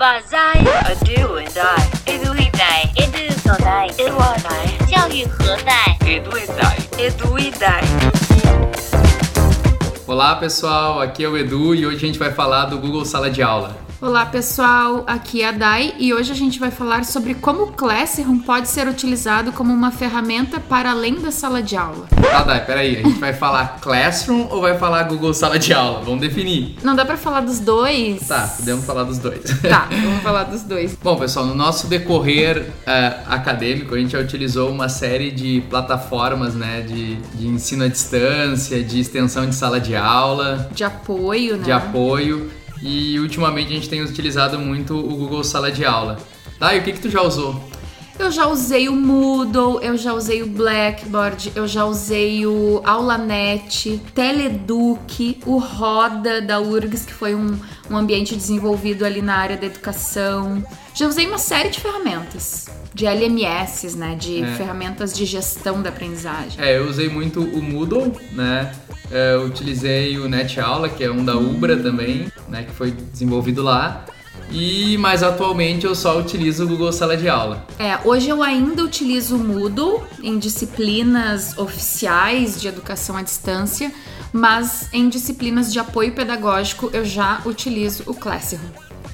把在 a do and I edu e dai edu 所在 edu a dai 教育何在 Edu e Dai. edu e dai Olá pessoal, aqui é o Edu e hoje a gente vai falar do Google Sala de Aula. Olá pessoal, aqui é a Dai e hoje a gente vai falar sobre como o Classroom pode ser utilizado como uma ferramenta para além da sala de aula. Tá, Dai, peraí, a gente vai falar Classroom ou vai falar Google Sala de Aula? Vamos definir. Não dá pra falar dos dois? Tá, podemos falar dos dois. Tá, vamos falar dos dois. Bom, pessoal, no nosso decorrer eh, acadêmico, a gente já utilizou uma série de plataformas né, de, de ensino à distância, de extensão de sala de aula, De apoio, né? de apoio e ultimamente a gente tem utilizado muito o Google Sala de Aula. Tá, e o que, que tu já usou? Eu já usei o Moodle, eu já usei o Blackboard, eu já usei o AulaNet, Teleduc, o Roda da URGS, que foi um, um ambiente desenvolvido ali na área da educação. Já usei uma série de ferramentas, de LMS, né? De É. ferramentas de gestão da aprendizagem. É, eu usei muito o Moodle, né? É, Eu utilizei o NetAula, que é um da Ubra também, né? Que foi desenvolvido lá. E mais atualmente eu só utilizo o Google Sala de Aula. É, hoje eu ainda utilizo o Moodle em disciplinas oficiais de educação à distância, mas em disciplinas de apoio pedagógico eu já utilizo o Classroom.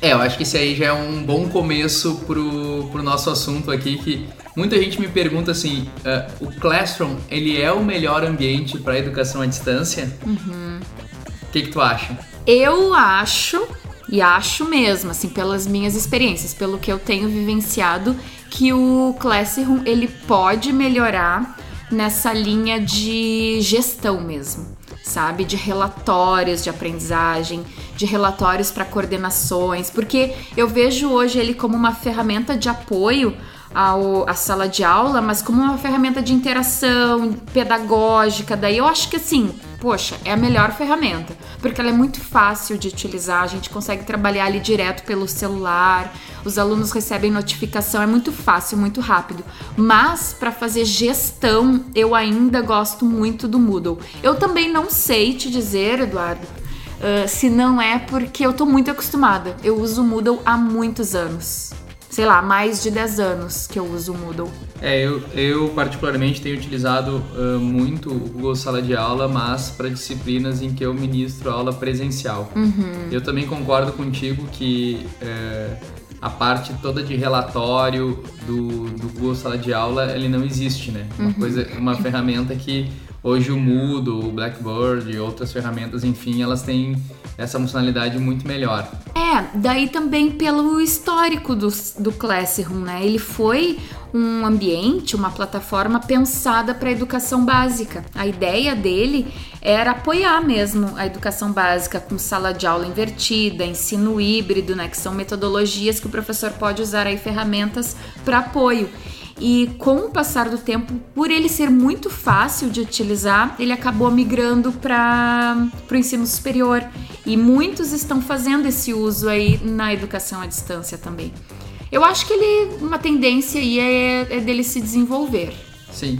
É, eu acho que esse aí já é um bom começo pro, pro nosso assunto aqui, que muita gente me pergunta assim, ah, o Classroom, ele é o melhor ambiente para educação à distância? O que, que tu acha? Eu acho, e acho mesmo, assim, pelas minhas experiências, pelo que eu tenho vivenciado, que o Classroom ele pode melhorar nessa linha de gestão mesmo, sabe? De relatórios de aprendizagem, de relatórios para coordenações, porque eu vejo hoje ele como uma ferramenta de apoio ao, à sala de aula, mas como uma ferramenta de interação pedagógica. Daí eu acho que assim, poxa, é a melhor ferramenta, porque ela é muito fácil de utilizar, a gente consegue trabalhar ali direto pelo celular, os alunos recebem notificação, é muito fácil, muito rápido. Mas para fazer gestão, eu ainda gosto muito do Moodle. Eu também não sei te dizer, Eduardo, ah, se não é porque eu tô muito acostumada. Eu uso o Moodle há muitos anos. Sei lá, mais de 10 anos que eu uso o Moodle. É, eu, eu particularmente tenho utilizado ah, muito o Google Sala de Aula, mas para disciplinas em que eu ministro aula presencial. Eu também concordo contigo que a parte toda de relatório do, do Google Sala de Aula, ele não existe, né? Uma coisa, uma ferramenta que hoje o Moodle, o Blackboard e outras ferramentas, enfim, elas têm essa funcionalidade muito melhor. É, daí também pelo histórico do, do Classroom, né? Ele foi um ambiente, uma plataforma pensada para a educação básica. A ideia dele era apoiar mesmo a educação básica com sala de aula invertida, ensino híbrido, né? Que são metodologias que o professor pode usar aí ferramentas para apoio. E com o passar do tempo, por ele ser muito fácil de utilizar, ele acabou migrando para o ensino superior. E muitos estão fazendo esse uso aí na educação à distância também. Eu acho que ele, uma tendência aí é, é dele se desenvolver. Sim,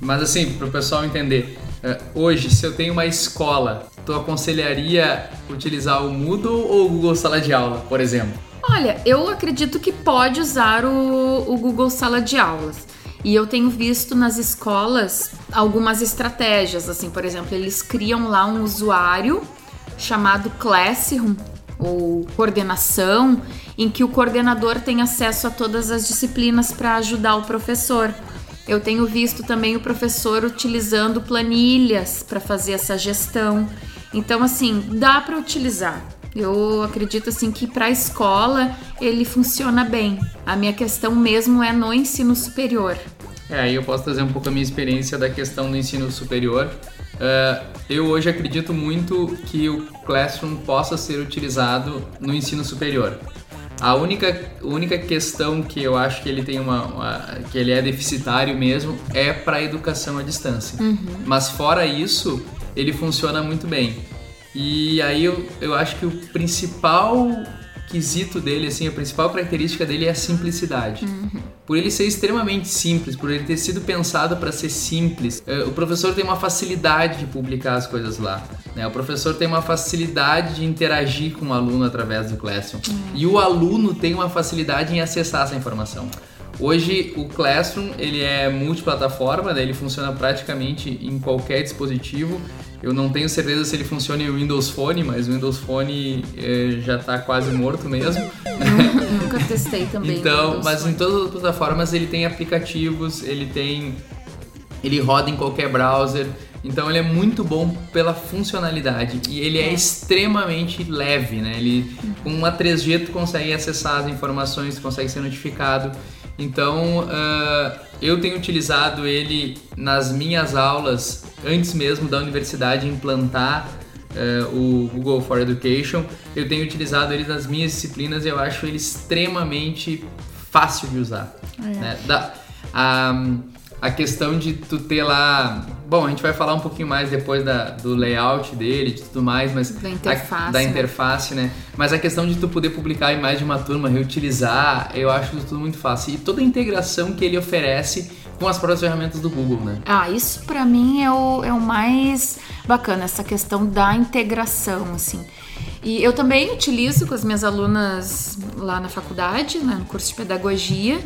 mas assim, para o pessoal entender, eh, hoje, se eu tenho uma escola, tu aconselharia utilizar o Moodle ou o Google Sala de Aula, por exemplo? Olha, eu acredito que pode usar o, o Google Sala de Aulas. E eu tenho visto nas escolas algumas estratégias, assim, por exemplo, eles criam lá um usuário chamado Classroom ou coordenação, em que o coordenador tem acesso a todas as disciplinas para ajudar o professor. Eu tenho visto também o professor utilizando planilhas para fazer essa gestão. Então, assim, dá para utilizar. Eu acredito assim que para a escola ele funciona bem. A minha questão mesmo é no ensino superior. É, aí eu posso trazer um pouco a minha experiência da questão do ensino superior. Eh, eu hoje acredito muito que o Classroom possa ser utilizado no ensino superior. A única, única questão que eu acho que ele tem uma, uma- que ele é deficitário mesmo é para a educação à distância. Mas fora isso, ele funciona muito bem. E aí eu, eu acho que o principal quesito dele, assim, a principal característica dele é a simplicidade. Por ele ser extremamente simples, por ele ter sido pensado para ser simples, eh, o professor tem uma facilidade de publicar as coisas lá. Né? O professor tem uma facilidade de interagir com o aluno através do Classroom e o aluno tem uma facilidade em acessar essa informação. Hoje o Classroom ele é multiplataforma, né? ele funciona praticamente em qualquer dispositivo. Eu não tenho certeza se ele funciona em Windows Phone, mas o Windows Phone eh, já está quase morto mesmo. Nunca testei também. Então, mas Phone. em todas as plataformas ele tem aplicativos, ele tem. Ele roda em qualquer browser. Então ele é muito bom pela funcionalidade e ele é, É. extremamente leve, né? Ele com uma 3G tu consegue acessar as informações, tu consegue ser notificado. Então ah, eu tenho utilizado ele nas minhas aulas antes mesmo da universidade implantar eh, o Google for Education. Eu tenho utilizado ele nas minhas disciplinas e eu acho ele extremamente fácil de usar. né? Da- a, a questão de tu ter lá. Bom, a gente vai falar um pouquinho mais depois da, do layout dele, de tudo mais, mas. Da a- interface, da né? interface, né? Mas a questão de tu poder publicar em mais de uma turma, reutilizar, eu acho tudo muito fácil. E toda a integração que ele oferece com as próprias ferramentas do Google, né? Ah, isso pra mim é o, é o mais bacana, essa questão da integração, assim. E eu também utilizo com as minhas alunas lá na faculdade, né, no curso de pedagogia,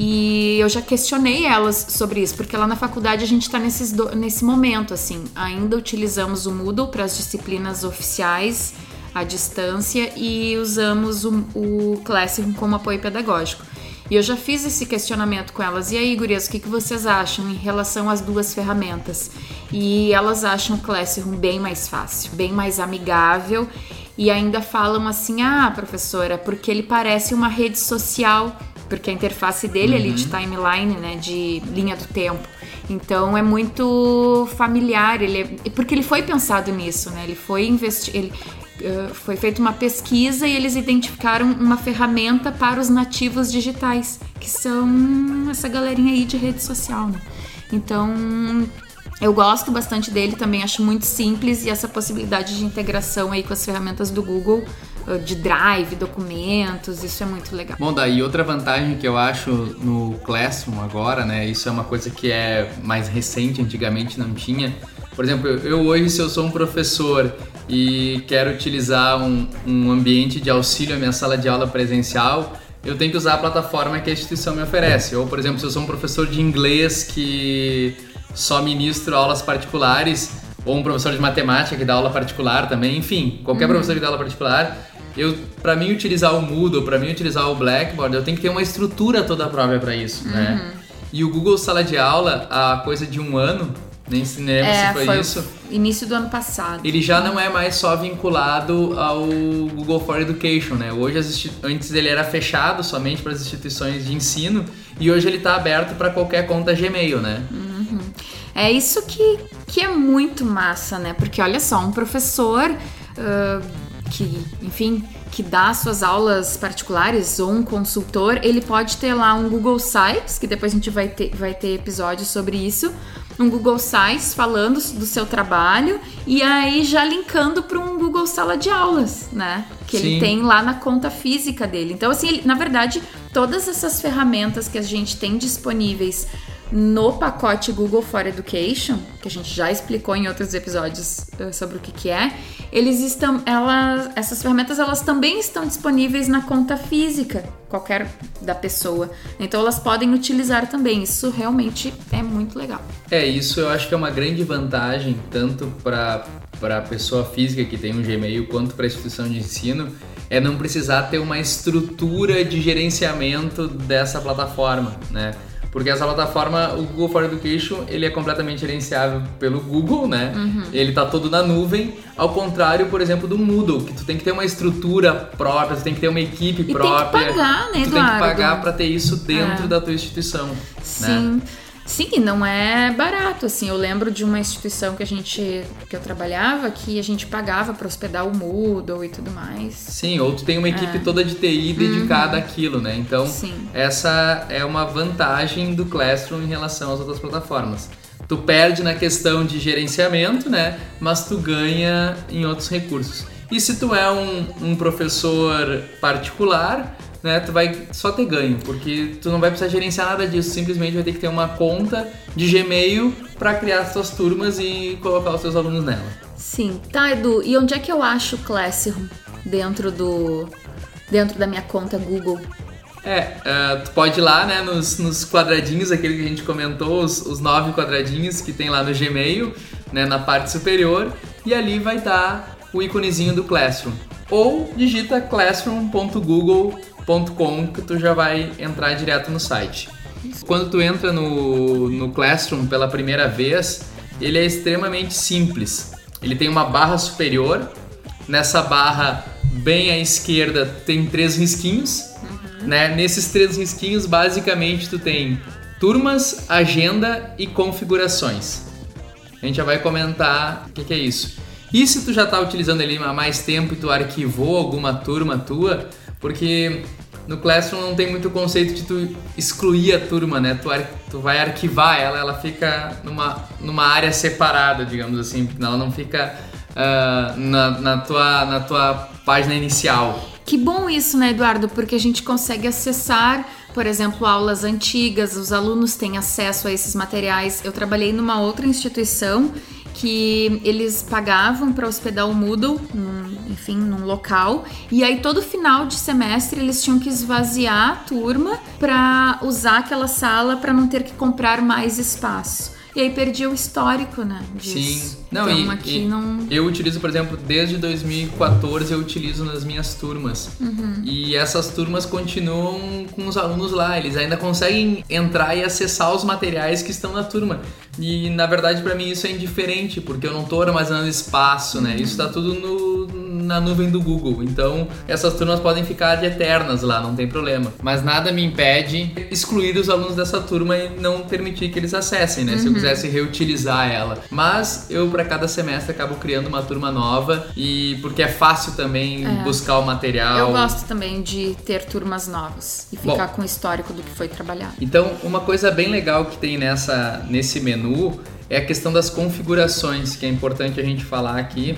e eu já questionei elas sobre isso, porque lá na faculdade a gente tá do- nesse momento, assim, ainda utilizamos o Moodle para as disciplinas oficiais à distância e usamos o, o Classroom como apoio pedagógico. E eu já fiz esse questionamento com elas. E aí, gurias, o que, que vocês acham em relação às duas ferramentas? E elas acham o Classroom bem mais fácil, bem mais amigável. E ainda falam assim: ah, professora, porque ele parece uma rede social, porque a interface dele é ali de timeline, né, de linha do tempo. Então é muito familiar, ele é- porque ele foi pensado nisso, né? Ele foi investi ele Uh, foi feita uma pesquisa e eles identificaram uma ferramenta para os nativos digitais, que são essa galerinha aí de rede social, né? Então, eu gosto bastante dele, também acho muito simples e essa possibilidade de integração aí com as ferramentas do Google, de Drive, documentos, isso é muito legal. Bom, daí outra vantagem que eu acho no Classroom agora, né? Isso é uma coisa que é mais recente, antigamente não tinha. Por exemplo, eu- hoje, se eu sou um professor e quero utilizar um, um ambiente de auxílio à minha sala de aula presencial, eu tenho que usar a plataforma que a instituição me oferece. Ou, por exemplo, se eu sou um professor de inglês que só ministro aulas particulares, ou um professor de matemática que dá aula particular também, enfim, qualquer professor que dá aula particular, eu para mim utilizar o Moodle, para mim utilizar o Blackboard, eu tenho que ter uma estrutura toda própria para isso, né? E o Google Sala de Aula, há coisa de um ano, nem se lembra se foi, isso, início do ano passado. ele já não é mais só vinculado ao Google for Education, né? Hoje antes ele era fechado somente para as instituições de ensino e hoje ele está aberto para qualquer conta Gmail, né? É isso que, que é muito massa, né? Porque olha só, um professor ah, que, enfim, que dá suas aulas particulares ou um consultor, ele pode ter lá um Google Sites, que depois a gente vai ter, vai ter episódios sobre isso. Um Google Sites falando do seu trabalho e aí já linkando para um Google Sala de Aulas, né? Que ele Sim. tem lá na conta física dele. Então, assim, ele- na verdade, todas essas ferramentas que a gente tem disponíveis no pacote Google for Education, que a gente já explicou em outros episódios eh, sobre o que, que é, eles estão, elas, essas ferramentas elas também estão disponíveis na conta física, qualquer da pessoa. Então elas podem utilizar também. Isso realmente é muito legal. É, isso eu acho que é uma grande vantagem, tanto para a pessoa física que tem um Gmail, quanto para a instituição de ensino, é não precisar ter uma estrutura de gerenciamento dessa plataforma, né? Porque essa plataforma, o Google for Education, ele é completamente gerenciável pelo Google, né? Ele tá todo na nuvem, ao contrário, por exemplo, do Moodle, que tu tem que ter uma estrutura própria, tu tem que ter uma equipe tem que própria. pagar, né, Tu tem que Eduardo? pagar para ter isso dentro É. da tua instituição, né? Sim. Não é barato, assim. Eu lembro de uma instituição que a gente que eu trabalhava que a gente pagava para hospedar o Moodle e tudo mais. Sim, ou tu tem uma equipe toda de TI dedicada àquilo, né? Então, Sim. essa é uma vantagem do Classroom em relação às outras plataformas. Tu perde na questão de gerenciamento, né? Mas tu ganha em outros recursos. E se tu é um, um professor particular, né, tu vai só ter ganho, porque tu não vai precisar gerenciar nada disso, simplesmente vai ter que ter uma conta de Gmail para criar as tuas turmas e colocar os teus alunos nela. Sim. Tá, Edu, e onde é que eu acho o Classroom dentro do dentro da minha conta Google? É, uh, tu pode ir lá, né, nos, nos, quadradinhos, aquele que a gente comentou, os, os, nove quadradinhos que tem lá no Gmail, né, na parte superior, e ali vai estar o íconezinho do Classroom. Ou digita classroom.google.com que tu já vai entrar direto no site. Quando tu entra no, no Classroom pela primeira vez, ele é extremamente simples. Ele tem uma barra superior, nessa barra bem à esquerda tem três risquinhos, né? Nesses três risquinhos, basicamente, tu tem turmas, agenda e configurações. A gente já vai comentar o que, que, é isso. E se tu já está utilizando ele há mais tempo e tu arquivou alguma turma tua, porque no Classroom não tem muito conceito de tu excluir a turma, né? Tu, tu vai arquivar ela, ela fica numa, numa área separada, digamos assim, ela não fica uh, na, na, tua, na tua página inicial. Que bom isso, né, Eduardo? Porque a gente consegue acessar, por exemplo, aulas antigas, os alunos têm acesso a esses materiais. Eu trabalhei numa outra instituição que eles pagavam para hospedar o Moodle, num, enfim, num local, e aí todo final de semestre eles tinham que esvaziar a turma para usar aquela sala para não ter que comprar mais espaço. E aí perdi o histórico, né? Disso. Sim. Não, então, e, aqui e não... eu utilizo, por exemplo, desde 2014 eu utilizo nas minhas turmas. Uhum. E essas turmas continuam com os alunos lá, eles ainda conseguem entrar e acessar os materiais que estão na turma. E na verdade para mim isso é indiferente, porque eu não estou armazenando espaço, né? Isso está tudo no na nuvem do Google. Então, essas turmas podem ficar de eternas lá, não tem problema. Mas nada me impede excluir os alunos dessa turma e não permitir que eles acessem, né? Uhum. Se eu uhum. quisesse reutilizar ela. Mas eu, para cada semestre, acabo criando uma turma nova e porque é fácil também é. buscar o material. Eu gosto também de ter turmas novas e ficar Bom, com o histórico do que foi trabalhado. Então, uma coisa bem legal que tem nessa, nesse menu é a questão das configurações, que é importante a gente falar aqui.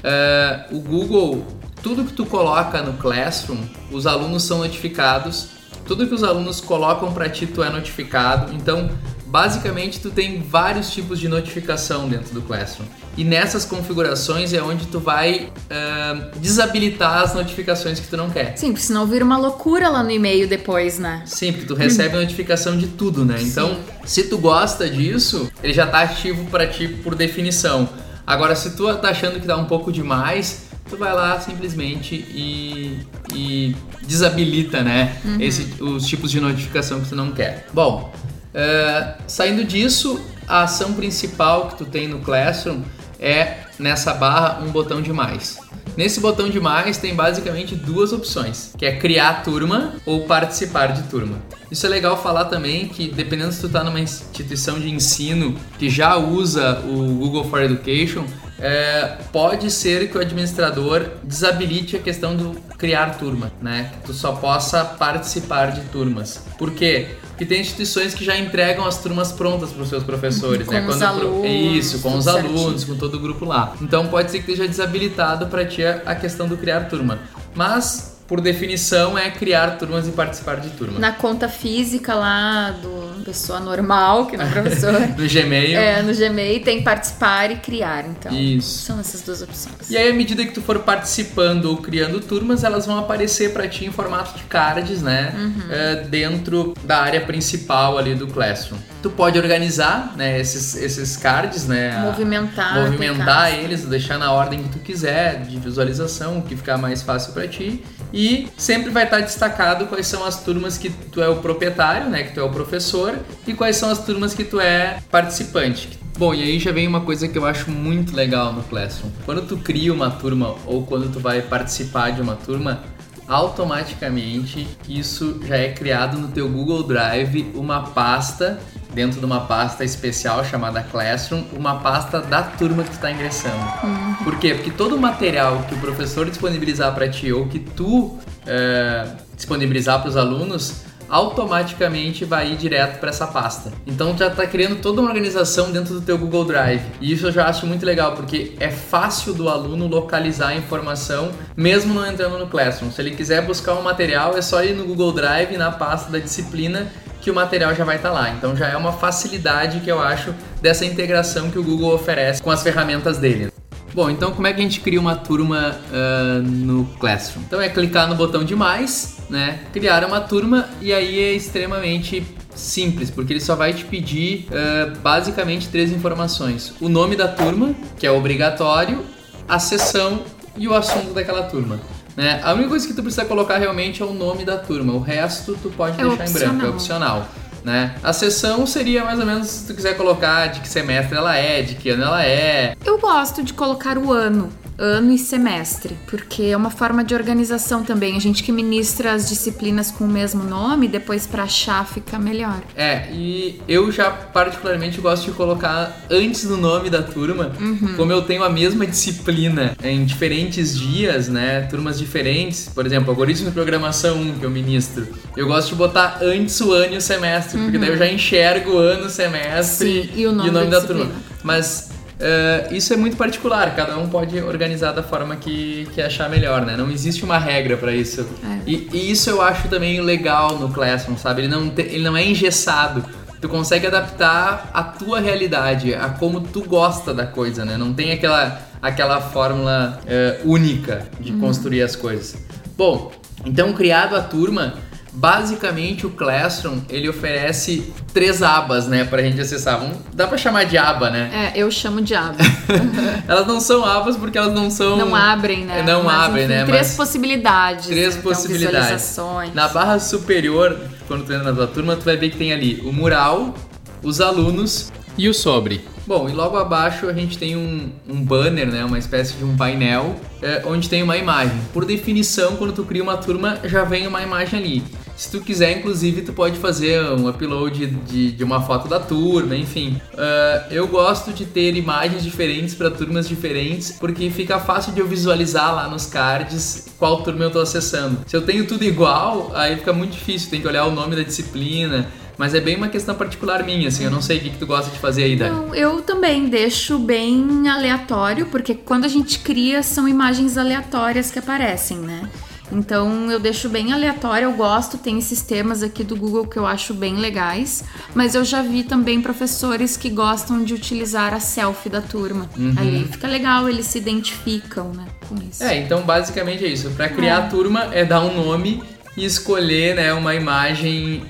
Uh, o Google, tudo que tu coloca no Classroom, os alunos são notificados. Tudo que os alunos colocam para ti, tu é notificado. Então, Basicamente, tu tem vários tipos de notificação dentro do Classroom. E nessas configurações é onde tu vai uh, desabilitar as notificações que tu não quer. Sim, porque senão vira uma loucura lá no e-mail depois, né? Sim, porque tu recebe notificação de tudo, né? Então, Sim. se tu gosta disso, ele já tá ativo para ti por definição. Agora, se tu tá achando que dá um pouco demais, tu vai lá simplesmente e, e desabilita, né? Uhum. Esse, os tipos de notificação que tu não quer. Bom, é, saindo disso, a ação principal que tu tem no Classroom é nessa barra um botão de mais. Nesse botão de mais tem basicamente duas opções, que é criar turma ou participar de turma. Isso é legal falar também que dependendo se tu está numa instituição de ensino que já usa o Google for Education, é, pode ser que o administrador desabilite a questão do criar turma, né? Que tu só possa participar de turmas. Por quê? Porque tem instituições que já entregam as turmas prontas para os seus professores, com né? Os alunos, Isso, com os certinho. alunos, com todo o grupo lá. Então pode ser que esteja desabilitado para ti a questão do criar turma. Mas por definição, é criar turmas e participar de turma. Na conta física lá do pessoa normal, que não é professor. no Gmail. É, no Gmail tem participar e criar, então. Isso. São essas duas opções. E aí, à medida que tu for participando ou criando turmas, elas vão aparecer para ti em formato de cards, né? Uhum. É, dentro da área principal ali do Classroom. Tu pode organizar, né, esses, esses cards, né? Movimentar. Movimentar eles, deixar na ordem que tu quiser, de visualização, o que ficar mais fácil para ti. E sempre vai estar destacado quais são as turmas que tu é o proprietário, né, que tu é o professor, e quais são as turmas que tu é participante. Bom, e aí já vem uma coisa que eu acho muito legal no Classroom. Quando tu cria uma turma ou quando tu vai participar de uma turma, automaticamente isso já é criado no teu Google Drive uma pasta dentro de uma pasta especial chamada Classroom, uma pasta da turma que tu está ingressando. Uhum. Por quê? Porque todo o material que o professor disponibilizar para ti ou que tu é, disponibilizar para os alunos, automaticamente vai ir direto para essa pasta. Então já está criando toda uma organização dentro do teu Google Drive. E isso eu já acho muito legal, porque é fácil do aluno localizar a informação, mesmo não entrando no Classroom. Se ele quiser buscar um material, é só ir no Google Drive, na pasta da disciplina, que o material já vai estar tá lá. Então já é uma facilidade que eu acho dessa integração que o Google oferece com as ferramentas dele. Bom, então como é que a gente cria uma turma uh, no Classroom? Então é clicar no botão de mais, né? Criar uma turma e aí é extremamente simples, porque ele só vai te pedir uh, basicamente três informações: o nome da turma, que é obrigatório, a sessão e o assunto daquela turma. Né? A única coisa que tu precisa colocar realmente é o nome da turma, o resto tu pode É deixar em branco, é opcional. Né? A sessão seria mais ou menos se tu quiser colocar de que semestre ela é, de que ano ela é. Eu gosto de colocar o ano, ano e semestre, porque é uma forma de organização também. A gente que ministra as disciplinas com o mesmo nome, depois pra achar fica melhor. É, e eu já particularmente gosto de colocar antes do nome da turma, como eu tenho a mesma disciplina em diferentes dias, né? Turmas diferentes, por exemplo, algoritmo de programação 1 que eu ministro. Eu gosto de botar antes o ano e o semestre, porque daí eu já enxergo o ano, o semestre Sim, e o nome da da, disciplina. turma. Mas eh, isso é muito particular, cada um pode organizar da forma que, que achar melhor, né? Não existe uma regra para isso. É. E, e isso eu acho também legal no Classroom, sabe? Ele não, te- ele não é engessado. Tu consegue adaptar a tua realidade, a como tu gosta da coisa, né? Não tem aquela, aquela fórmula eh, única de construir as coisas. Bom, então criado a turma, basicamente o Classroom ele oferece três abas, né, pra gente acessar. Vamos- Dá pra chamar de aba, né? É, eu chamo de aba. elas não são abas porque elas não são. Não abrem, né? Não Mas, abrem, enfim, né? Três Mas- possibilidades. Três então, possibilidades. Na barra superior, quando tu entra na tua turma, tu vai ver que tem ali o mural, os alunos e o sobre. Bom, e logo abaixo a gente tem um, um banner, né, uma espécie de um painel, é, onde tem uma imagem. Por definição, quando tu cria uma turma, já vem uma imagem ali. Se tu quiser, inclusive, tu pode fazer um upload de, de uma foto da turma, enfim. Ah, eu gosto de ter imagens diferentes para turmas diferentes, porque fica fácil de eu visualizar lá nos cards qual turma eu tô acessando. Se eu tenho tudo igual, aí fica muito difícil, tem que olhar o nome da disciplina. Mas é bem uma questão particular minha, assim, eu não sei o que, que tu gosta de fazer aí, Dani. Não, eu também deixo bem aleatório, porque quando a gente cria são imagens aleatórias que aparecem, né? Então eu deixo bem aleatório, eu gosto, tem esses temas aqui do Google que eu acho bem legais, mas eu já vi também professores que gostam de utilizar a selfie da turma. Aí fica legal, eles se identificam, né, com isso. É, então basicamente é isso. Pra criar a turma é dar um nome e escolher né, uma imagem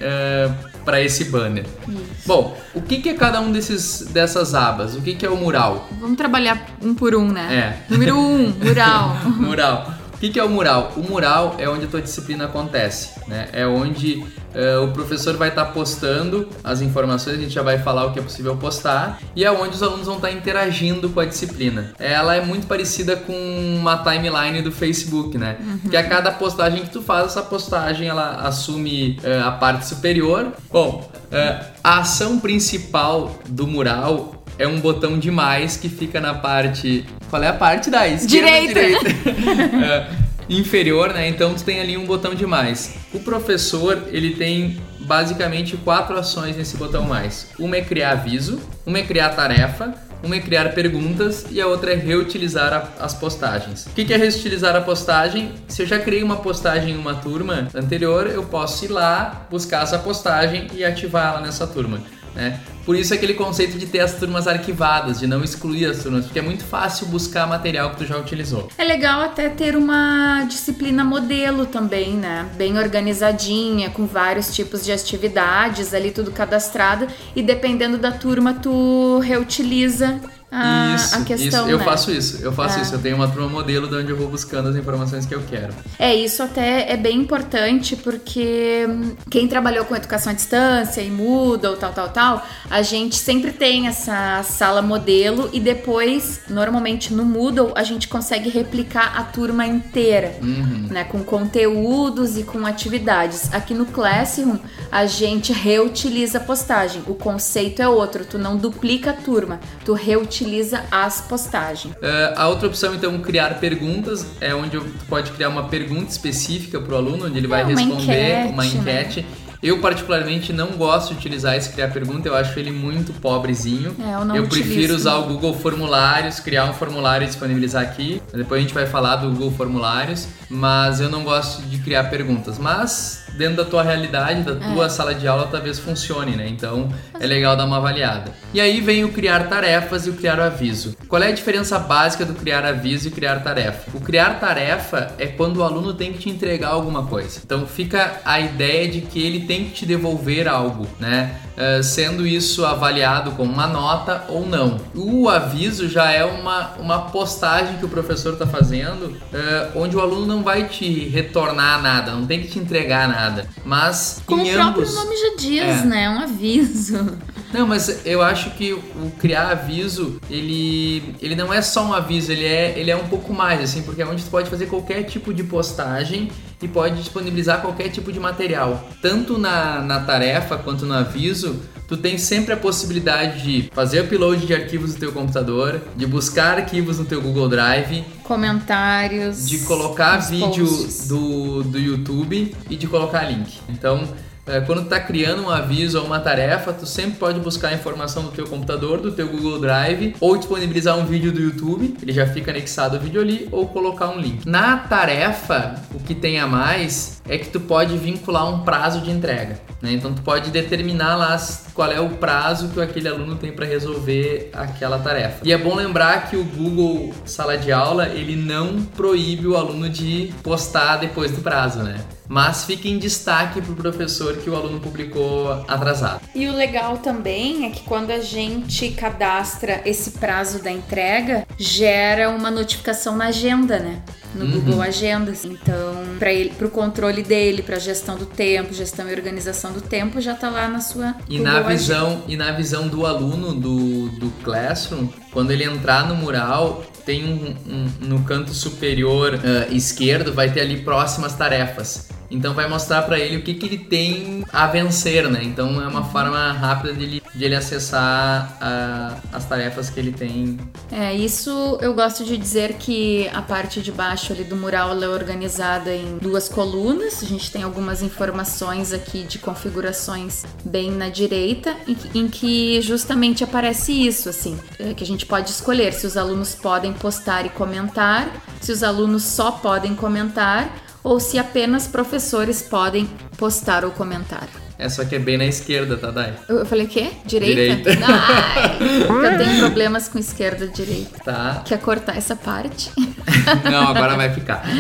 para esse banner. Bom, o que, que é cada um desses, dessas abas? O que, que é o mural? Vamos trabalhar um por um, né? É. Número um, mural. mural. O que, que é o mural? O mural é onde a tua disciplina acontece, né? É onde eh, o professor vai estar postando as informações, a gente já vai falar o que é possível postar, e é onde os alunos vão estar interagindo com a disciplina. Ela é muito parecida com uma timeline do Facebook, né? Que a cada postagem que tu faz, essa postagem ela assume eh, a parte superior. Bom, eh, a ação principal do mural é um botão de mais que fica na parte. Qual é a parte da esquerda? Direita. É, inferior, né? Então tu tem ali um botão de mais. O professor, ele tem basicamente quatro ações nesse botão mais. Uma é criar aviso, uma é criar tarefa, uma é criar perguntas e a outra é reutilizar a- as postagens. O que que é reutilizar a postagem? Se eu já criei uma postagem em uma turma anterior, eu posso ir lá, buscar essa postagem e ativar ela nessa turma. Né? Por isso aquele conceito de ter as turmas arquivadas, de não excluir as turmas, porque é muito fácil buscar material que tu já utilizou. É legal até ter uma disciplina modelo também, né? Bem organizadinha, com vários tipos de atividades ali, tudo cadastrado. E dependendo da turma, tu reutiliza a, isso, a questão, isso. Eu né? faço isso, eu faço É. isso. Eu tenho uma turma modelo de onde eu vou buscando as informações que eu quero. É, isso até é bem importante porque hum, quem trabalhou com educação à distância e Moodle, tal, tal, tal, a gente sempre tem essa sala modelo e depois, normalmente no Moodle, a gente consegue replicar a turma inteira, Uhum. né, com conteúdos e com atividades. Aqui no Classroom, a gente reutiliza a postagem. O conceito é outro, tu não duplica a turma, tu reutiliza as postagens. É, a outra opção, então, criar perguntas, é onde tu pode criar uma pergunta específica para o aluno, onde ele vai É, uma responder enquete, uma né? enquete. Eu, particularmente, não gosto de utilizar esse criar pergunta, eu acho ele muito pobrezinho. É, eu não eu utilizo. prefiro usar o Google Formulários, criar um formulário e disponibilizar aqui. Depois a gente vai falar do Google Formulários, mas eu não gosto de criar perguntas. Mas dentro da tua realidade, da tua sala de aula, talvez funcione, né? Então é legal dar uma avaliada. E aí vem o criar tarefas e o criar aviso. Qual é a diferença básica do criar aviso e criar tarefa? O criar tarefa é quando o aluno tem que te entregar alguma coisa. Então fica a ideia de que ele tem que te devolver algo, né? Uh, sendo isso avaliado como uma nota ou não. O aviso já é uma, uma postagem que o professor está fazendo, uh, onde o aluno não vai te retornar nada, não tem que te entregar nada. Mas Como o próprio ambos. nome já diz, É. né? Um aviso. Não, mas eu acho que o criar aviso, ele, ele não é só um aviso, ele é, ele é um pouco mais, assim, porque é onde tu pode fazer qualquer tipo de postagem e pode disponibilizar qualquer tipo de material. Tanto na, na tarefa quanto no aviso, tu tem sempre a possibilidade de fazer upload de arquivos no teu computador, de buscar arquivos no teu Google Drive, Comentários. de colocar vídeo posts. do, do YouTube e de colocar link. Então, quando tu tá criando um aviso ou uma tarefa, tu sempre pode buscar a informação do teu computador, do teu Google Drive, ou disponibilizar um vídeo do YouTube, ele já fica anexado o vídeo ali, ou colocar um link. Na tarefa, o que tem a mais é que tu pode vincular um prazo de entrega. né? Então tu pode determinar lá qual é o prazo que aquele aluno tem para resolver aquela tarefa. E é bom lembrar que o Google Sala de Aula ele não proíbe o aluno de postar depois do prazo, né? Mas fica em destaque para o professor que o aluno publicou atrasado. E o legal também é que quando a gente cadastra esse prazo da entrega, gera uma notificação na agenda, né? No Uhum. Google Agendas. Então, para ele, pro controle dele, para gestão do tempo, gestão e organização do tempo, já tá lá na sua E Google na Agenda. visão e na visão do aluno do, do Classroom, quando ele entrar no mural, tem um, um- no canto superior ah, esquerdo vai ter ali próximas tarefas. Então vai mostrar para ele o que, que ele tem a vencer, né? Então é uma forma rápida de ele, de ele acessar ah, as tarefas que ele tem. É, isso eu gosto de dizer que a parte de baixo ali do mural é organizada em duas colunas. A gente tem algumas informações aqui de configurações bem na direita, em que, em que justamente aparece isso, assim, é, que a gente pode escolher se os alunos podem postar e comentar, se os alunos só podem comentar ou se apenas professores podem postar ou comentar. Essa aqui é bem na esquerda, tá, Dai? Eu falei o quê? Direita? Direita. Ai, eu tenho problemas com esquerda e direita. Tá. Quer cortar essa parte? Não, agora vai ficar.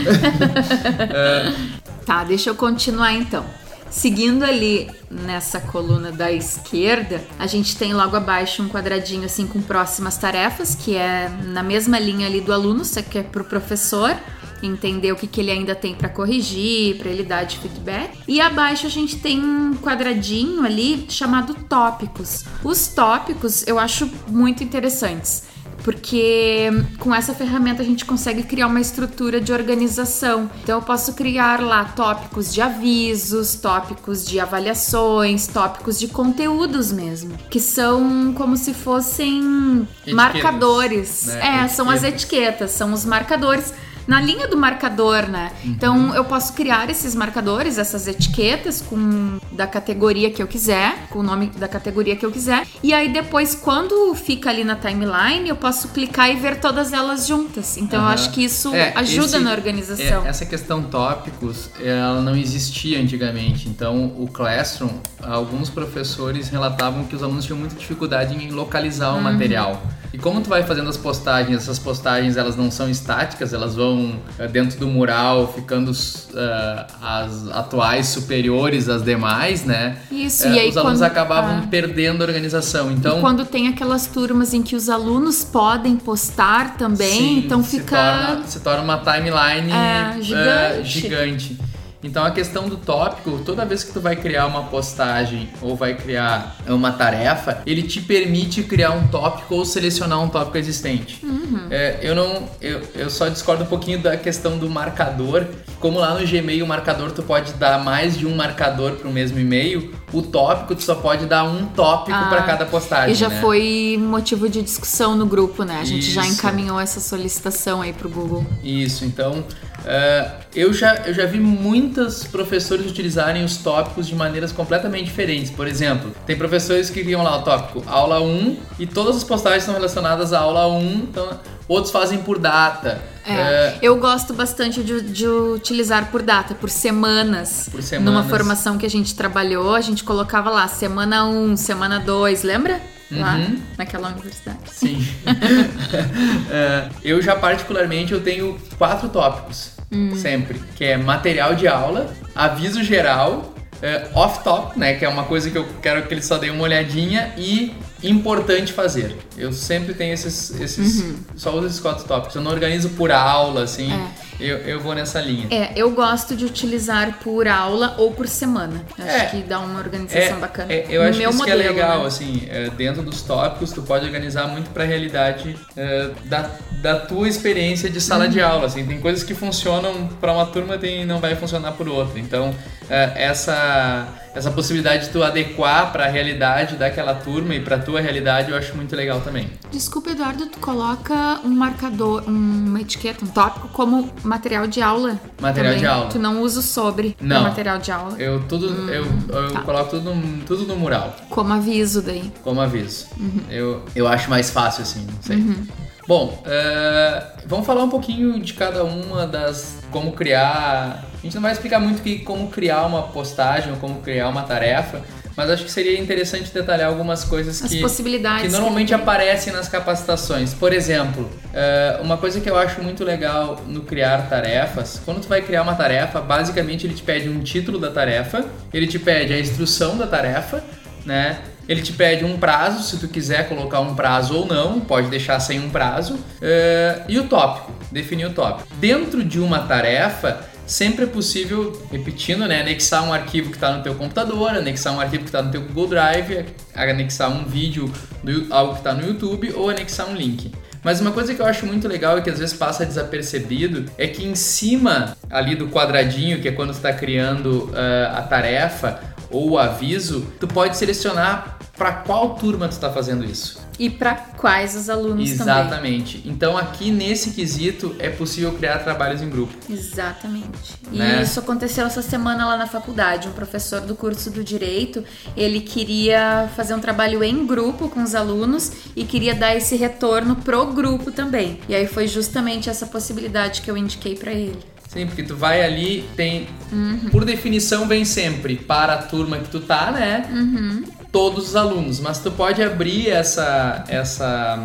Tá, deixa eu continuar então. Seguindo ali nessa coluna da esquerda, a gente tem logo abaixo um quadradinho assim com próximas tarefas, que é na mesma linha ali do aluno, só que é pro professor entender o que, que ele ainda tem para corrigir, para ele dar de feedback. E abaixo a gente tem um quadradinho ali chamado tópicos. Os tópicos eu acho muito interessantes porque com essa ferramenta a gente consegue criar uma estrutura de organização. Então eu posso criar lá tópicos de avisos, tópicos de avaliações, tópicos de conteúdos mesmo, que são como se fossem Etiquetas, marcadores. né? É, são as Etiquetas. etiquetas, são os marcadores. Na linha do marcador, né? Uhum. Então eu posso criar esses marcadores, essas etiquetas com da categoria que eu quiser, com o nome da categoria que eu quiser. E aí depois, quando fica ali na timeline, eu posso clicar e ver todas elas juntas. Então eu Aham. acho que isso É, ajuda esse- na organização. É, essa questão tópicos, ela não existia antigamente. Então, o Classroom, alguns professores relatavam que os alunos tinham muita dificuldade em localizar o Uhum. material. E como tu vai fazendo as postagens, essas postagens elas não são estáticas, elas vão eh, dentro do mural, ficando eh, as atuais superiores às demais, né? Isso, Eh, e aí os alunos quando- acabavam ah. perdendo a organização. Então, E quando tem aquelas turmas em que os alunos podem postar também, Sim, então se fica. torna, se torna uma timeline É, gigante. gigante. Então a questão do tópico, toda vez que tu vai criar uma postagem ou vai criar uma tarefa, ele te permite criar um tópico ou selecionar um tópico existente. Uhum. É, eu não, eu, eu só discordo um pouquinho da questão do marcador. Como lá no Gmail o marcador tu pode dar mais de um marcador para o mesmo e-mail, o tópico tu só pode dar um tópico Ah, para cada postagem. E já né? foi motivo de discussão no grupo, né? A gente já Isso. encaminhou essa solicitação aí pro Google. Isso, então Uh, eu, já, eu já vi muitos professores utilizarem os tópicos de maneiras completamente diferentes. Por exemplo, tem professores que criam lá o tópico aula 1 e todas as postagens são relacionadas à aula 1, então outros fazem por data. É, é, eu gosto bastante de, de, utilizar por data, por semanas. Por semanas. Numa formação que a gente trabalhou, a gente colocava lá semana 1, semana 2, lembra? Lá Uhum. naquela universidade. Sim. É, eu já particularmente eu tenho quatro tópicos sempre, que é material de aula, aviso geral, é, off-top, né, que é uma coisa que eu quero que eles só deem uma olhadinha e importante fazer. Eu sempre tenho esses, esses só uso esses quatro tópicos. Eu não organizo por aula, assim. Eu, eu vou nessa linha. É, eu gosto de utilizar por aula ou por semana. Eu É. Acho que dá uma organização bacana. é, eu No acho que meu isso que é modelo, legal, né? assim, é, dentro dos tópicos, tu pode organizar muito pra realidade é, da, da tua experiência de sala Uhum. de aula, assim, tem coisas que funcionam pra uma turma e não vai funcionar por outra, então é, essa, essa possibilidade de tu adequar pra realidade daquela turma e pra tua realidade eu acho muito legal também. Desculpa, Eduardo, tu coloca um marcador, um- uma etiqueta, um tópico como material de aula. Material também. de aula. Tu não usa o sobre Não. material de aula. Eu tudo, eu, eu tá. coloco tudo no, tudo no mural. Como aviso daí. como aviso. Uhum. Eu, eu acho mais fácil assim, não sei. Bom, eh, vamos falar um pouquinho de cada uma das. como criar. A gente não vai explicar muito que, como criar uma postagem ou como criar uma tarefa, mas acho que seria interessante detalhar algumas coisas As que. possibilidades. Que que normalmente tem. aparecem nas capacitações. Por exemplo, eh, uma coisa que eu acho muito legal no criar tarefas, quando tu vai criar uma tarefa, basicamente ele te pede um título da tarefa, ele te pede a instrução da tarefa, né? Ele te pede um prazo, se tu quiser colocar um prazo ou não, pode deixar sem um prazo, eh, e o tópico, definir o tópico. Dentro de uma tarefa, sempre é possível, repetindo, né, anexar um arquivo que está no teu computador, anexar um arquivo que está no teu Google Drive, anexar um vídeo, do, algo que está no YouTube ou anexar um link. Mas uma coisa que eu acho muito legal e que às vezes passa desapercebido é que em cima ali do quadradinho, que é quando está criando ah, a tarefa ou o aviso, tu pode selecionar para qual turma tu está fazendo isso. E pra quais os alunos também. Exatamente. Então aqui nesse quesito é possível criar trabalhos em grupo. Exatamente. E Né? isso aconteceu essa semana lá na faculdade. Um professor do curso do Direito, ele queria fazer um trabalho em grupo com os alunos e queria dar esse retorno pro grupo também. E aí foi justamente essa possibilidade que eu indiquei pra ele. Sim, porque tu vai ali, tem. Por definição, vem sempre para a turma que tu tá, né? Todos os alunos. Mas tu pode abrir essa. essa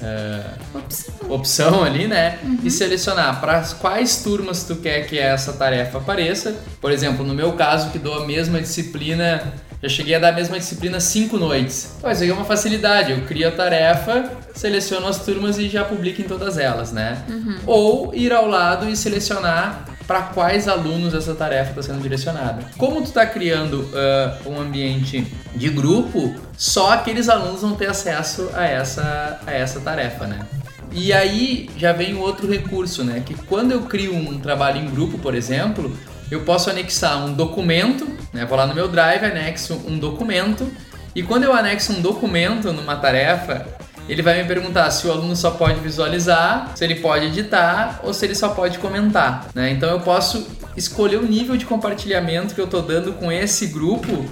é, Opção. opção ali, né? E selecionar para quais turmas tu quer que essa tarefa apareça. Por exemplo, no meu caso, que dou a mesma disciplina, já cheguei a dar a mesma disciplina cinco noites. Pô, isso aqui é uma facilidade. Eu crio a tarefa, seleciono as turmas e já publico em todas elas, né? Ou ir ao lado e selecionar para quais alunos essa tarefa está sendo direcionada. Como tu está criando ah, um ambiente de grupo, só aqueles alunos vão ter acesso a essa, a essa tarefa, né? E aí já vem o outro recurso, né? Que quando eu crio um trabalho em grupo, por exemplo, eu posso anexar um documento, né? Vou lá no meu Drive, anexo um documento, e quando eu anexo um documento numa tarefa, ele vai me perguntar se o aluno só pode visualizar, se ele pode editar ou se ele só pode comentar, né? Então eu posso escolher o nível de compartilhamento que eu estou dando com esse grupo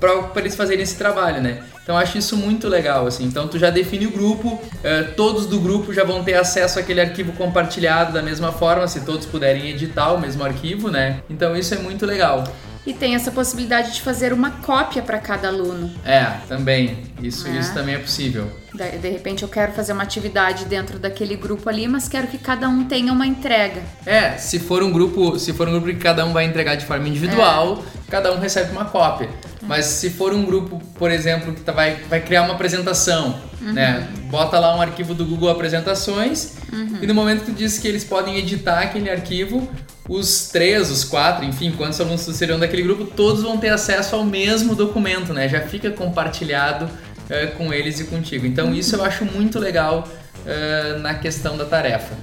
para eles fazerem esse trabalho, né? Então acho isso muito legal, assim. Então tu já define o grupo, eh, todos do grupo já vão ter acesso àquele arquivo compartilhado da mesma forma, se todos puderem editar o mesmo arquivo, né? Então isso é muito legal. E tem essa possibilidade de fazer uma cópia para cada aluno. É, também. Isso, É. isso também é possível. De de repente eu quero fazer uma atividade dentro daquele grupo ali, mas quero que cada um tenha uma entrega. É, se for um grupo, se for um grupo que cada um vai entregar de forma individual, É. cada um recebe uma cópia. Mas se for um grupo, por exemplo, que tá- vai, vai criar uma apresentação, Uhum. né? Bota lá um arquivo do Google Apresentações Uhum. e no momento que tu diz que eles podem editar aquele arquivo, os três, os quatro, enfim, quantos alunos serão daquele grupo, todos vão ter acesso ao mesmo documento, né? Já fica compartilhado eh, com eles e contigo. Então isso eu acho muito legal eh, na questão da tarefa.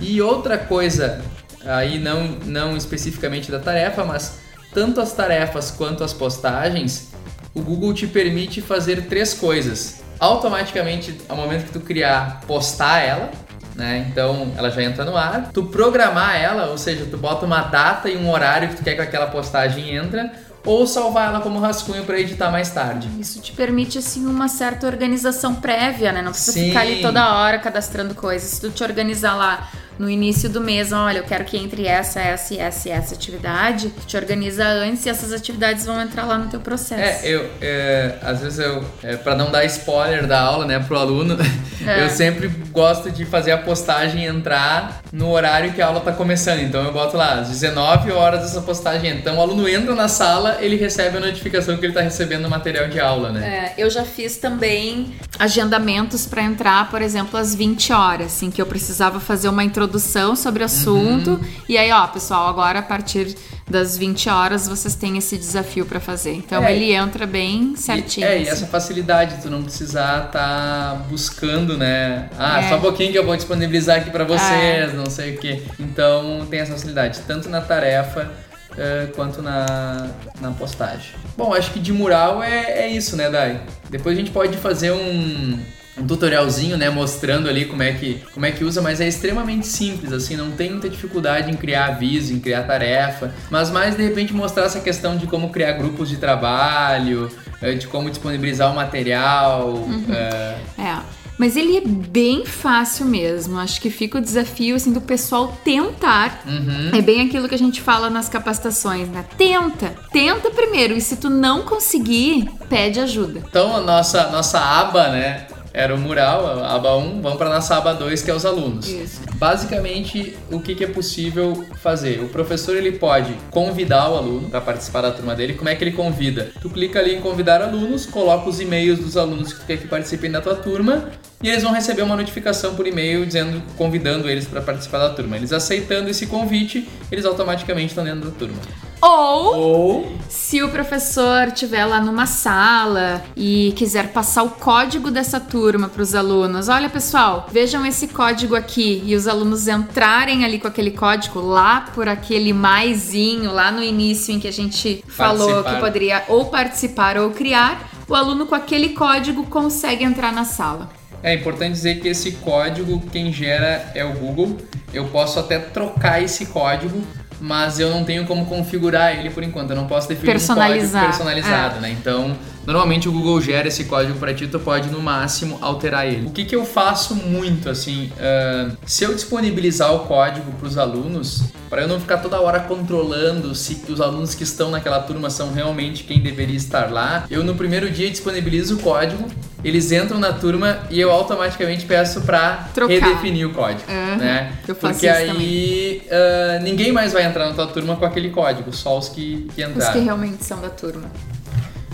E outra coisa, aí não, não especificamente da tarefa, mas tanto as tarefas quanto as postagens, o Google te permite fazer três coisas. Automaticamente, ao momento que tu criar, postar ela, né? Então ela já entra no ar. Tu programar ela, ou seja, tu bota uma data e um horário que tu quer que aquela postagem entra, ou salvar ela como rascunho para editar mais tarde. Isso te permite, assim, uma certa organização prévia, né? Não precisa Sim. ficar ali toda hora cadastrando coisas. Se tu te organizar lá no início do mês, olha, eu quero que entre essa, essa e essa e essa atividade, tu te organiza antes e essas atividades vão entrar lá no teu processo. É, eu, é, às vezes eu, é, para não dar spoiler da aula, né, pro aluno, É. eu sempre gosto de fazer a postagem entrar no horário que a aula tá começando. Então eu boto lá, às 19 horas essa postagem. Então o aluno entra na sala, ele recebe a notificação que ele tá recebendo o material de aula, né? É, eu já fiz também agendamentos para entrar, por exemplo, às 20 horas, assim, que eu precisava fazer uma introdução sobre o assunto. E aí, ó, pessoal, agora a partir das 20 horas vocês têm esse desafio para fazer. Então É, ele entra bem certinho. E, é, e assim. essa facilidade, tu não precisar tá buscando, né? Ah, É. só um pouquinho que eu vou disponibilizar aqui pra vocês, não sei o quê. Então tem essa facilidade, tanto na tarefa eh, quanto na, na postagem. Bom, acho que de mural é, é isso, né, Dai? Depois a gente pode fazer um, um tutorialzinho, né, mostrando ali como é, que, como é que usa, mas é extremamente simples, assim, não tem muita dificuldade em criar aviso, em criar tarefa, mas mais de repente mostrar essa questão de como criar grupos de trabalho, eh, de como disponibilizar o material, eh, É. Mas ele é bem fácil mesmo. Acho que fica o desafio assim do pessoal tentar. uhum. É bem aquilo que a gente fala nas capacitações, né? Tenta, tenta primeiro e se tu não conseguir, pede ajuda. Então a nossa, nossa aba, né, era o mural, a aba 1, vamos para nossa aba 2, que é os alunos. Isso. Basicamente, o que, que é possível fazer? O professor ele pode convidar o aluno para participar da turma dele. Como é que ele convida? Tu clica ali em convidar alunos, coloca os e-mails dos alunos que tu quer que participem da tua turma e eles vão receber uma notificação por e-mail dizendo, convidando eles para participar da turma. Eles aceitando esse convite, eles automaticamente estão dentro da turma. Ou Ou se o professor estiver lá numa sala e quiser passar o código dessa turma para os alunos, olha pessoal, vejam esse código aqui e os alunos entrarem ali com aquele código lá por aquele maisinho lá no início em que a gente falou que poderia ou participar ou criar, o aluno com aquele código consegue entrar na sala. É importante dizer que esse código quem gera é o Google. Eu posso até trocar esse código, mas eu não tenho como configurar ele por enquanto. Eu não posso definir um código personalizado, né? Então, normalmente o Google gera esse código para ti, tu pode no máximo alterar ele. O que, que eu faço muito assim, ah, se eu disponibilizar o código para os alunos, para eu não ficar toda hora controlando se os alunos que estão naquela turma são realmente quem deveria estar lá, eu no primeiro dia disponibilizo o código eles entram na turma e eu automaticamente peço pra Trocar. redefinir o código, Aham, né? Porque aí ah, ninguém mais vai entrar na tua turma com aquele código, só os que, que Os entraram. que realmente são da turma.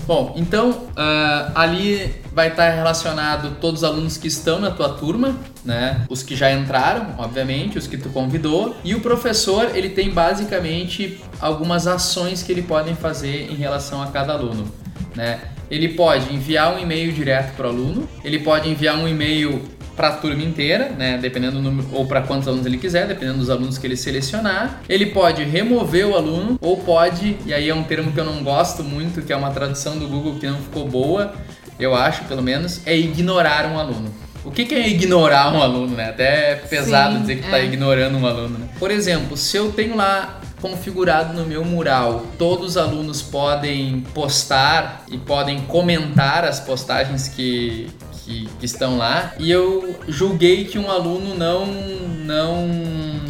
Bom, então ah, ali vai estar relacionado todos os alunos que estão na tua turma, né? Os que já entraram, obviamente, os que tu convidou. E o professor, ele tem basicamente algumas ações que ele podem fazer em relação a cada aluno, né? Ele pode enviar um e-mail direto para o aluno, ele pode enviar um e-mail para a turma inteira, né, dependendo do número ou para quantos alunos ele quiser, dependendo dos alunos que ele selecionar. Ele pode remover o aluno ou pode, e aí é um termo que eu não gosto muito, que é uma tradução do Google que não ficou boa, eu acho, pelo menos, é ignorar um aluno. O que, que é ignorar um aluno, né? Até é pesado Sim, dizer que tu é. tá ignorando um aluno, né? Por exemplo, se eu tenho lá configurado no meu mural, todos os alunos podem postar e podem comentar as postagens que, que, que estão lá, e eu julguei que um aluno não não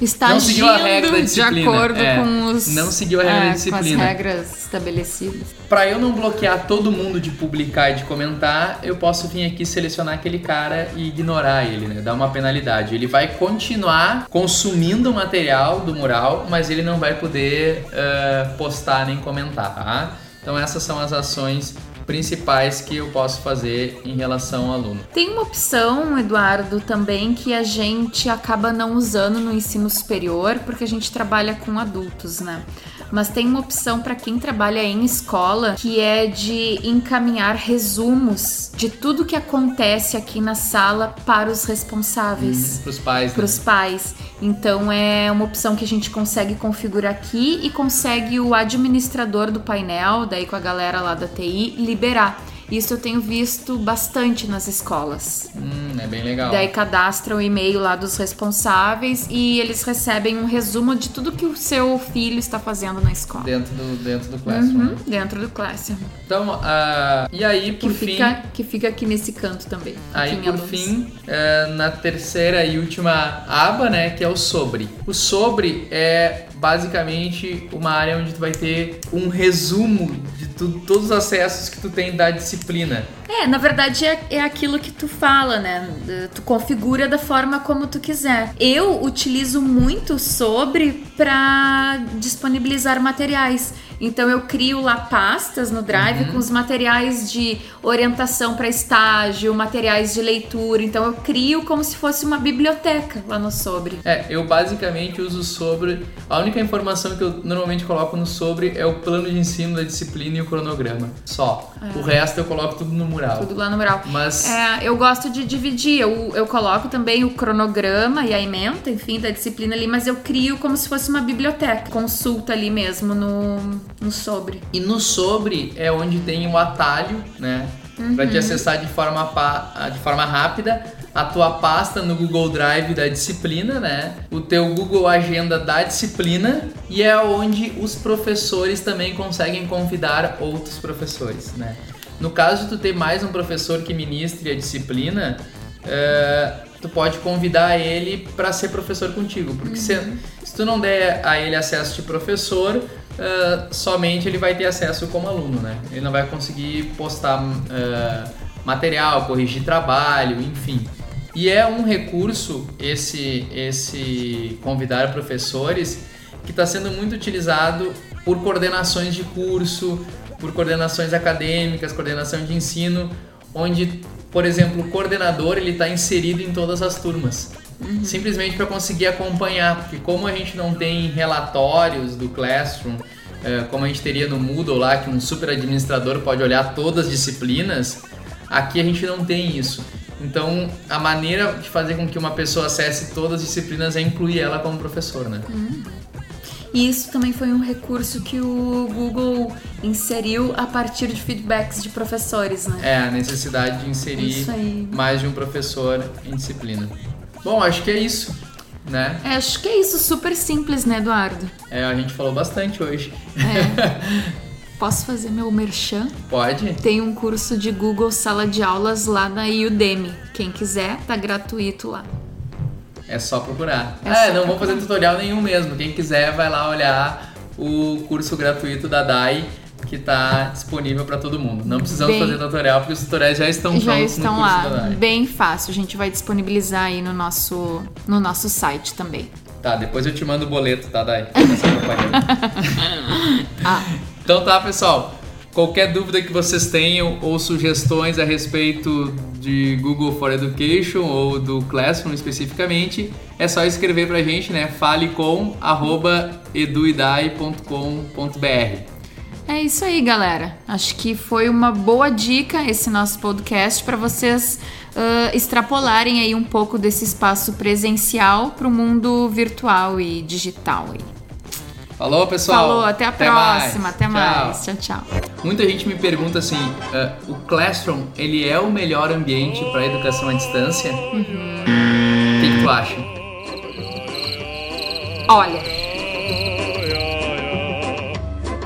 Está Não seguiu a regra da de disciplina, acordo é. com os Não seguiu a regra é, da com disciplina. as regras estabelecidas. Para eu não bloquear todo mundo de publicar e de comentar, eu posso vir aqui selecionar aquele cara e ignorar ele, né? Dar uma penalidade. Ele vai continuar consumindo o material do mural, mas ele não vai poder eh, postar nem comentar, tá? Então essas são as ações principais que eu posso fazer em relação ao aluno. Tem uma opção, Eduardo, também que a gente acaba não usando no ensino superior, porque a gente trabalha com adultos, né? Mas tem uma opção para quem trabalha em escola, que é de encaminhar resumos de tudo que acontece aqui na sala para os responsáveis. Para os pais, para né? os pais. Então é uma opção que a gente consegue configurar aqui e consegue o administrador do painel, daí com a galera lá da TI, liberar. Isso eu tenho visto bastante nas escolas. Hum, É bem legal. Daí cadastra o e-mail lá dos responsáveis e eles recebem um resumo de tudo que o seu filho está fazendo na escola. Dentro do, dentro do Classroom. Uhum, dentro do Classroom. Então, ah, e aí, Que por fim, fica, que fica aqui nesse canto também. Aí, por alunos. fim, é, na terceira e última aba, né, que é o sobre. O sobre é basicamente uma área onde tu vai ter um resumo de tu- todos os acessos que tu tem da disciplina. É, na verdade é, é aquilo que tu fala, né? Tu configura da forma como tu quiser. Eu utilizo muito sobre para disponibilizar materiais. Então eu crio lá pastas no Drive Uhum. com os materiais de orientação para estágio, materiais de leitura. Então eu crio como se fosse uma biblioteca lá no sobre. É, eu basicamente uso sobre. A única informação que eu normalmente coloco no sobre é o plano de ensino da disciplina e o cronograma. Só. O resto eu coloco tudo no mural. Tudo lá no mural. Mas É, eu gosto de dividir. Eu, eu coloco também o cronograma e a ementa, enfim, da disciplina ali, mas eu crio como se fosse uma biblioteca. Consulta ali mesmo no, no sobre. E no sobre é onde tem o atalho, né? Uhum. te acessar de forma, pa- de forma rápida a tua pasta no Google Drive da disciplina, né? O teu Google Agenda da disciplina e é onde os professores também conseguem convidar outros professores, né? No caso de tu ter mais um professor que ministre a disciplina, é, tu pode convidar ele para ser professor contigo, porque se, se tu não der a ele acesso de professor, ah, somente ele vai ter acesso como aluno, né? Ele não vai conseguir postar ah, material, corrigir trabalho, enfim. E é um recurso esse esse convidar professores que está sendo muito utilizado por coordenações de curso, por coordenações acadêmicas, coordenação de ensino, onde, por exemplo, o coordenador ele está inserido em todas as turmas, simplesmente para conseguir acompanhar, porque como a gente não tem relatórios do Classroom, eh, como a gente teria no Moodle lá, que um super administrador pode olhar todas as disciplinas, aqui a gente não tem isso. Então, a maneira de fazer com que uma pessoa acesse todas as disciplinas é incluir ela como professor, né? E isso também foi um recurso que o Google inseriu a partir de feedbacks de professores, né? É, a necessidade de inserir mais de um professor em disciplina. Bom, acho que é isso, né? É, acho que é isso, super simples, né, Eduardo? É, a gente falou bastante hoje. É. Posso fazer meu merchan? Pode? Tem um curso de Google Sala de Aulas lá na Udemy. Quem quiser, tá gratuito lá. É só procurar. É É, só não vou fazer tutorial nenhum mesmo. Quem quiser vai lá olhar o curso gratuito da DAI que tá disponível para todo mundo. Não precisamos Bem- fazer tutorial porque os tutoriais já estão Já prontos estão no lá, bem fácil. A gente vai disponibilizar aí no nosso, no nosso site também. Tá, depois eu te mando o boleto, tá, Dai? Ah, Então tá, pessoal. Qualquer dúvida que vocês tenham ou sugestões a respeito de Google for Education ou do Classroom especificamente, é só escrever pra gente, né? Fale com eduidai.com.br. é isso aí, galera. Acho que foi uma boa dica esse nosso podcast para vocês ah, extrapolarem aí um pouco desse espaço presencial para o mundo virtual e digital. aí. Falou, pessoal. Falou, até a próxima, até Tchau. mais. Tchau, tchau. Muita gente me pergunta assim, ah, o Classroom, ele é o melhor ambiente para educação à distância? O que, que tu acha? Olha.